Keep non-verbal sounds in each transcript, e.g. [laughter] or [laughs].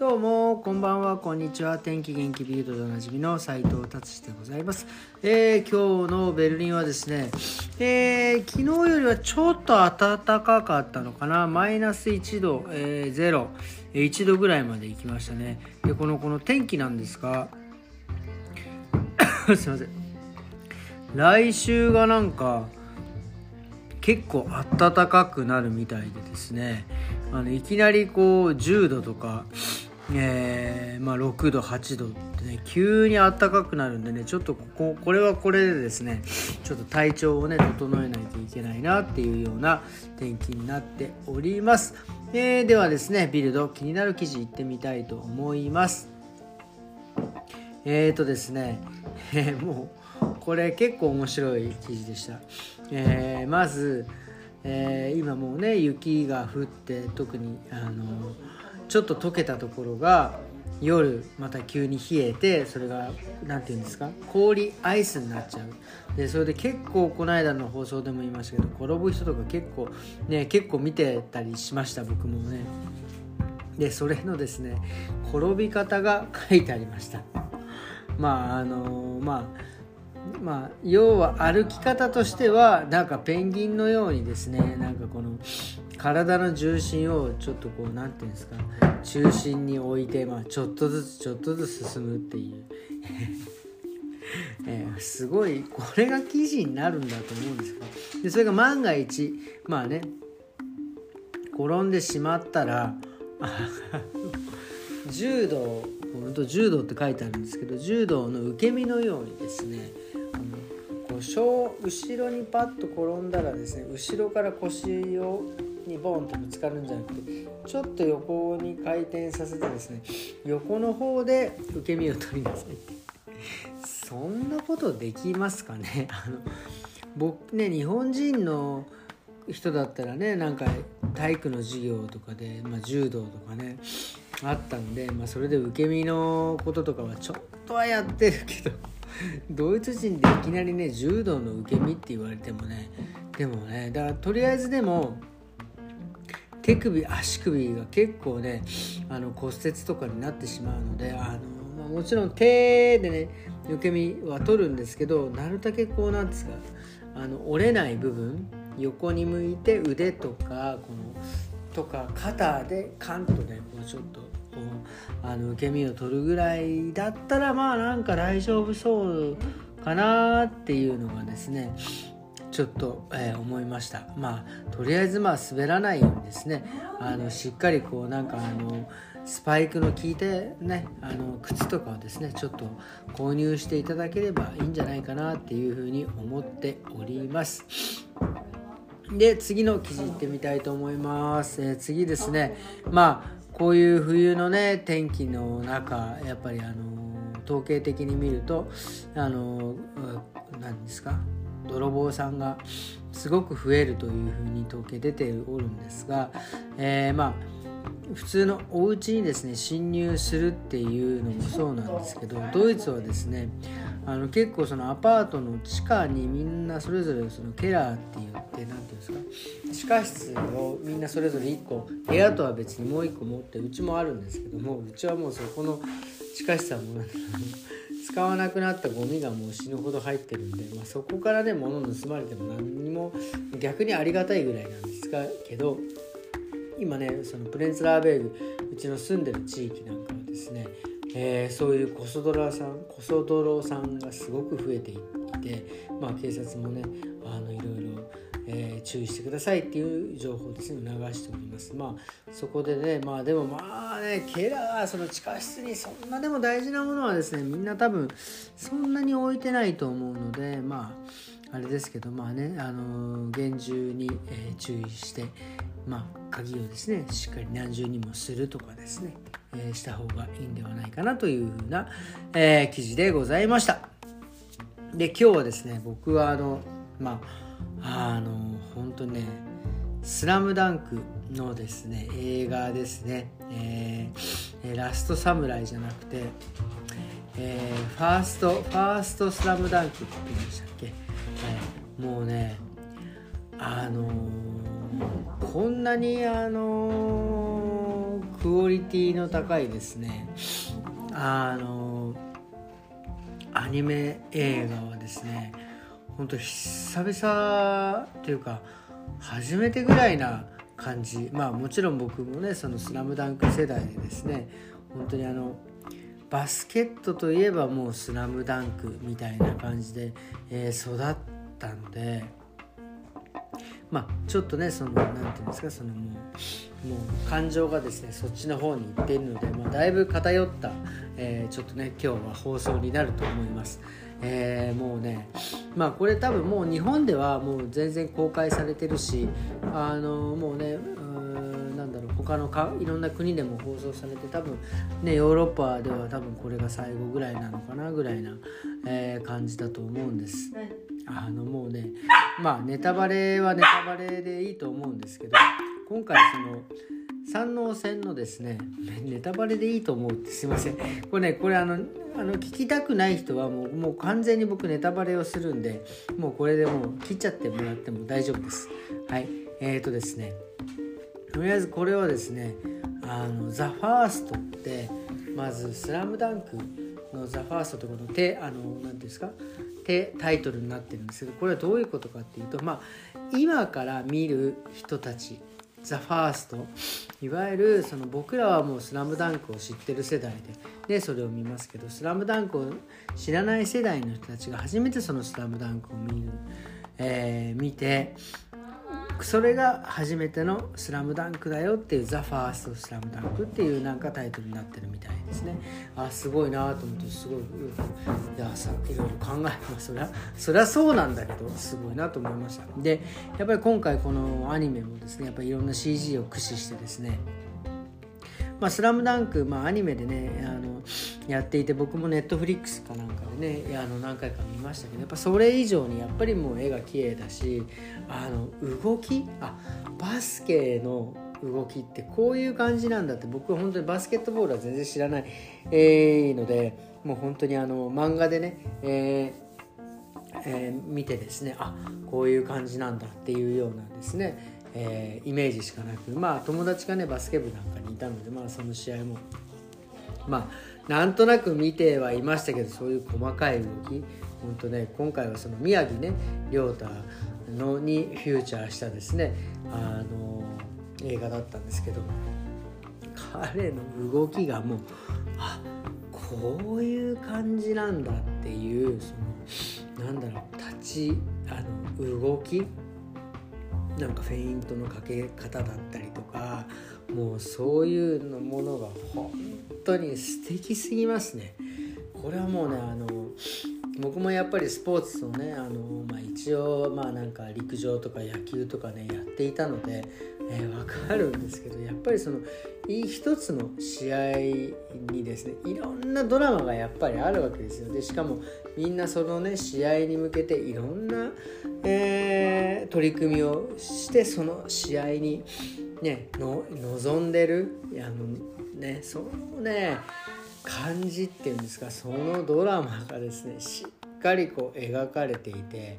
どうもこんばんはこんにちは。天気元気ビルドでおなじみの斉藤達でございます、えー、今日のベルリンはですね、えー、昨日よりはちょっと暖かかったのかな。マイナス1度、えー、0 1度ぐらいまで行きましたね。でこのこの天気なんですが [coughs] すいません。来週がなんか結構暖かくなるみたいでですね。あのいきなりこう10度とか、えーまあ、6度8度ってね急に暖かくなるんでねちょっとこここれはこれでですねちょっと体調をね整えないといけないなっていうような天気になっております、えー、ではですねビルド気になる記事いってみたいと思います。えーとですね、えー、もうこれ結構面白い記事でした、えー、まずえ、今もうね雪が降って特にあのちょっと溶けたところが夜また急に冷えてそれが何て言うんですか？氷アイスになっちゃう。でそれで結構この間の放送でも言いましたけど転ぶ人とか結構ね結構見てたりしました僕もね。でそれのですね転び方が書いてありました。まああのまあまあ、要は歩き方としてはなんかペンギンのようにですねなんかこの体の重心をちょっとこう何て言うんですか中心に置いて、まあ、ちょっとずつちょっとずつ進むっていう。[laughs] えー、すごいこれが記事になるんだと思うんですけでそれが万が一まあね転んでしまったら [laughs] 柔道本当柔道って書いてあるんですけど柔道の受け身のようにですね後ろにパッと転んだらですね後ろから腰をにボンとぶつかるんじゃなくてちょっと横に回転させてですね。横の方で受け身を取りなさいってそんなことできますかね？[laughs] あの僕ね日本人の人だったらねなんか体育の授業とかで、まあ、柔道とかねあったんで、まあ、それで受け身のこととかはちょっとはやってるけど [laughs] ドイツ人でいきなりね柔道の受け身って言われてもねでもねだからとりあえずでも手首足首が結構ねあの骨折とかになってしまうのであの、まあ、もちろん手でね受け身は取るんですけどなるだけこうなんですかあの折れない部分横に向いて腕とかこのとか肩でカンとねこうちょっとあの受け身を取るぐらいだったらまあなんか大丈夫そうかなっていうのがですねちょっと、えー、思いました。まあとりあえずまあ滑らないようにですねあのしっかりこうなんかあのスパイクの効いてねあの靴とかをですねちょっと購入していただければいいんじゃないかなっていうふうに思っております。で次の記事いってみたいと思います、えー、次ですね。まあこういう冬のね天気の中やっぱりあの統計的に見るとあの何ですか？泥棒さんがすごく増えるというふうに統計出ておるんですが、えー、まあ普通のお家にですね侵入するっていうのもそうなんですけどドイツはですねあの結構そのアパートの地下にみんなそれぞれそのケラーって言って何て言うんですか地下室をみんなそれぞれ1個部屋とは別にもう1個持ってうちもあるんですけどもうちはもうそこの地下室はもう使わなくなったゴミがもう死ぬほど入ってるんで、まあ、そこからね物盗まれても何にも逆にありがたいぐらいなんですけど今ねそのプレンツラーベーグうちの住んでる地域なんかはですねえー、そういうコソドラさんコソドロさんがすごく増えていて、まあ、警察もねあのいろいろ、えー、注意してくださいっていう情報ですね流しております。まあそこでねまあでもまあねケラーその地下室にそんなでも大事なものはですねみんな多分そんなに置いてないと思うのでまああれですけどまあねあの厳重に、えー、注意してまあ鍵をですねしっかり何重にもするとかですねえした方がいいんではないかなというふうな、え、記事でございました。で今日はですね僕はあのまああの本当ね「スラムダンクのですね映画ですね、えー、ラストサムライじゃなくて、えー、ファーストファーストスラムダンクって言うんでしたっけ、えー、もうねあのー、こんなにあのークオリティの高いですねあのアニメ映画はですね本当久々というか初めてぐらいな感じまあもちろん僕もねその「スラムダンク世代でですね本当にあのバスケットといえばもう「スラムダンクみたいな感じで、えー、育ったのでまあちょっとねその何て言うんですかそのもうもう感情がですねそっちの方に行っているので、まあ、だいぶ偏った、えー、ちょっとね今日は放送になると思います。えー、もうねまあこれ多分もう日本ではもう全然公開されてるしあのもうねなんだろう他のかいろんな国でも放送されて多分ねヨーロッパでは多分これが最後ぐらいなのかなぐらいな、えー、感じだと思うんです。あのもうねまあネタバレはネタバレでいいと思うんですけど今回その山王線のですねネタバレでいいと思うってすいません。これねこれあのあの聞きたくない人はもうもう完全に僕ネタバレをするんでもうこれでもう切っちゃってもらっても大丈夫です。はい。えーとですねとりあえずこれはですねあのザ・ファーストってまず「スラムダンクの「ザ・ファーストとこの手あの何ていうんですか手タイトルになってるんですけどこれはどういうことかっていうとまあ今から見る人たちザ・ファースト。いわゆるその僕らはもう「スラムダンクを知ってる世代ででそれを見ますけど「スラムダンクを知らない世代の人たちが初めてその「スラムダンクを見る、えー、見てそれが初めての「スラムダンクだよっていう「ザ・ファーストスラムダンクっていうなんかタイトルになってるみたいですね。あすごいなと思ってすごい。いやさいろいろ考えますそりゃそりゃそうなんだけどすごいなと思いました。でやっぱり今回このアニメもですねやっぱりいろんな CG を駆使してですねまあ、スラムダンク、まあ、アニメでねあのやっていて僕もネットフリックスかなんかでねあの何回か見ましたけどやっぱそれ以上にやっぱりもう絵が綺麗だしあの動きあバスケの動きってこういう感じなんだって僕は本当にバスケットボールは全然知らない、えー、のでもう本当にあの漫画でね、えーえー、見てですねあこういう感じなんだっていうようなですね。えー、イメージしかなくまあ友達がねバスケ部なんかにいたのでまあその試合も。まあなんとなく見てはいましたけどそういう細かい動き。本当ね今回はその宮城ね亮太のにフューチャーしたですねあの映画だったんですけど彼の動きがもうあこういう感じなんだっていうそのなんだろう立ちあの動き。なんかフェイントのかけ方だったりとかもうそういうのものが本当に素敵すぎますね。これはもうねあの僕もやっぱりスポーツをねあの、まあ、一応まあなんか陸上とか野球とかねやっていたので、えー、分かるんですけどやっぱりその一つの試合にですねいろんなドラマがやっぱりあるわけですよ。でしかもみんなそのね試合に向けていろんな、えー、取り組みをしてその試合にねの望んでるあのねそのね感じっていうんですかそのドラマがですねしっかりこう描かれていて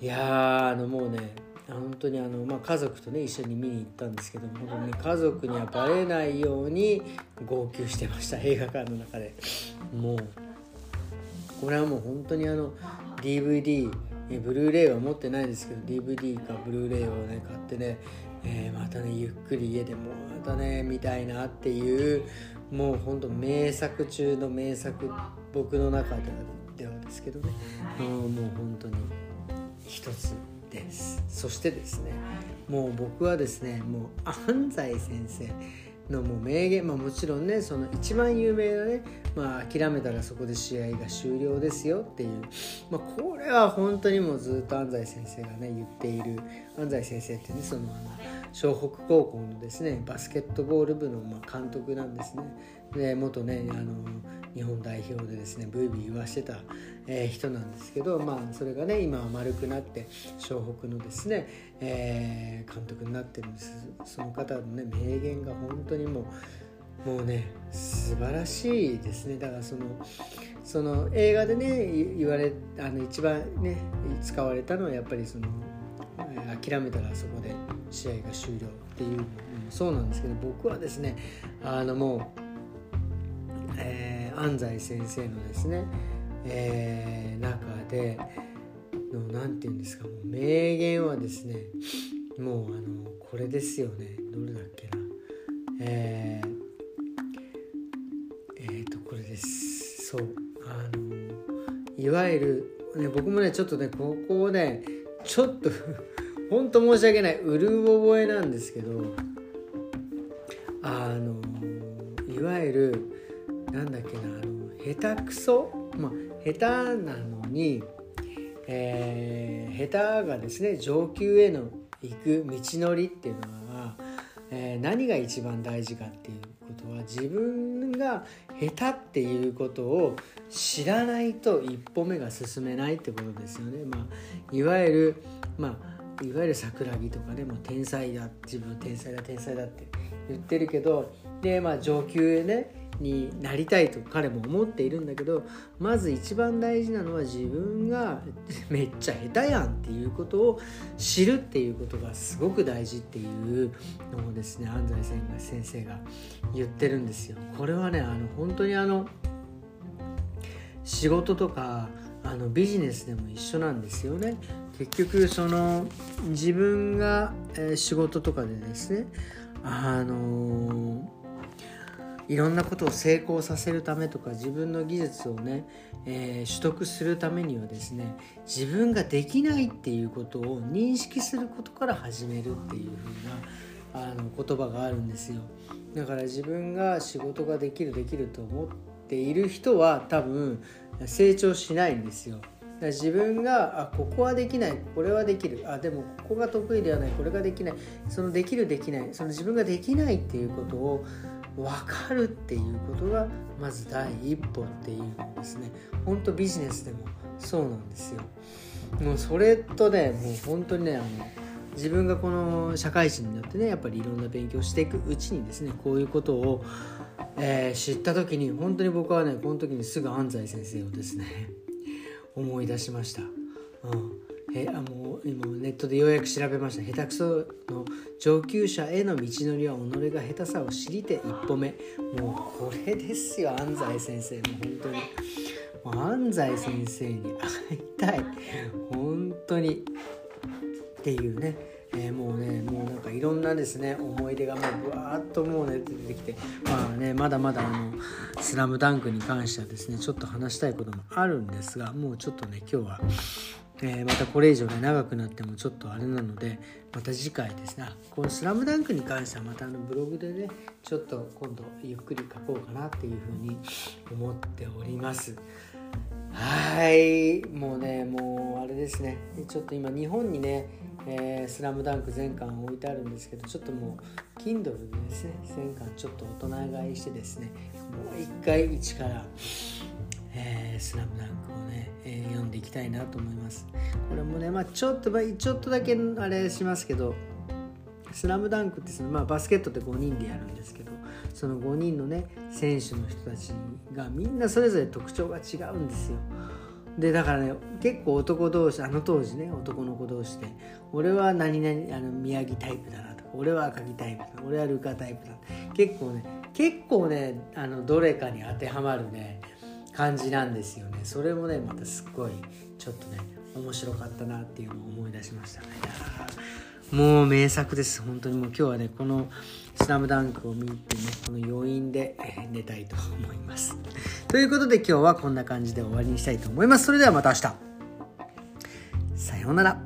いやあのもうね本当にあの、まあ、家族とね一緒に見に行ったんですけども本当に、ね、家族にはバレないように号泣してました映画館の中で。もうこれはもう本当にあの DVD ブルーレイは持ってないですけど DVD かブルーレイをね買ってね、えー、またねゆっくり家でもまたね見たいなっていうもうほんと名作中の名作僕の中ではですけどね。もう本当に一つです。そしてですねもう僕はですねもう安西先生のもう名言、まあ、もちろんねその一番有名なね、まあ、諦めたらそこで試合が終了ですよっていう、まあ、これは本当にもうずっと安西先生がね言っている安西先生ってねその湘北高校のですねバスケットボール部のま監督なんですね。で元ねあの日本代表でですねブイブイ言わしてた、えー、人なんですけど、まあ、それがね今は丸くなって湘北のですね、えー、監督になってるんです。その方のね名言が本当にもうもうね素晴らしいですね。だからそのその映画でね言われあの一番ね使われたのはやっぱりその、諦めたらそこで試合が終了っていうのもそうなんですけど僕はですねあのもう、安西先生のですね、えー、中での何て言うんですかもう名言はですねもうあのこれですよねどれだっけなえー、えー、とこれです。そうあのいわゆる、ね、僕もねちょっとねここをねちょっと [laughs] 本当申し訳ないうる覚えなんですけどあのいわゆるなんだっけなあの下手くそ？まあ下手なのに、えー、下手がですね上級への行く道のりっていうのは、えー、何が一番大事かっていうことは自分が下手っていうことを知らないと一歩目が進めないってことですよね。まあ、いわゆる、まあ、いわゆる桜木とかでも天才だ自分は天才だ天才だって言ってるけどで、まあ、上級へねになりたいと彼も思っているんだけどまず一番大事なのは自分が [laughs] めっちゃ下手やんっていうことを知るっていうことがすごく大事っていうのをですね安西先生が言ってるんですよ。これはねあの本当にあの仕事とかあのビジネスでも一緒なんですよね。結局その自分が、え、仕事とかでですねあのいろんなことを成功させるためとか自分の技術をね、えー、取得するためにはですね自分ができないっていうことを認識することから始めるっていう風なあの言葉があるんですよ。だから自分が仕事ができるできると思っている人は多分成長しないんですよ。自分があここはできないこれはできるあでもここが得意ではないこれができないそのできるできないその自分ができないっていうことを分かるっていうことがまず第一歩っていうのですね。本当ビジネスでもそうなんですよ。もうそれとねもう本当にねあの自分がこの社会人になってねやっぱりいろんな勉強していくうちにですねこういうことを、えー、知った時に本当に僕はねこの時にすぐ安西先生をですね思い出しました。うん。えあもう今ネットでようやく調べました。下手くその上級者への道のりは己が下手さを知りて一歩目。もうこれですよ安西先生。も本当に。もう安西先生に会いたい。本当に。っていうね。えー、もうねもうなんかいろんなですね思い出がもうぶわーっともうね出てきて。まあねまだまだあの「スラムダンクに関してはですねちょっと話したいこともあるんですがもうちょっとね今日は、えー、またこれ以上ね長くなってもちょっとあれなのでまた次回ですね。この「スラムダンクに関してはまたあのブログでねちょっと今度ゆっくり書こうかなっていうふうに思っております。はい。もうねもうあれですね。ちょっと今日本にねえー、スラムダンク全巻置いてあるんですけどちょっともう Kindle でですね全巻ちょっと大人買いしてですねもう一回一から、えー、スラムダンク、えー、読んでいきたいなと思います。これもねまあちょっとちょっとだけあれしますけどスラムダンクってその、まあ、バスケットって5人でやるんですけどその5人のね選手の人たちがみんなそれぞれ特徴が違うんですよ。でだからね結構男同士あの当時ね男の子同士で俺は何々あの宮城タイプだなとか俺は赤木タイプだ俺はルカタイプだ結構ね結構ねあのどれかに当てはまるね感じなんですよね。それもねまたすっごいちょっとね面白かったなっていうのを思い出しましたね。もう名作です。本当に。もう今日はねこの「スラムダンクを見てねこの余韻で寝たいと思います。ということで今日はこんな感じで終わりにしたいと思います。それではまた明日。さようなら。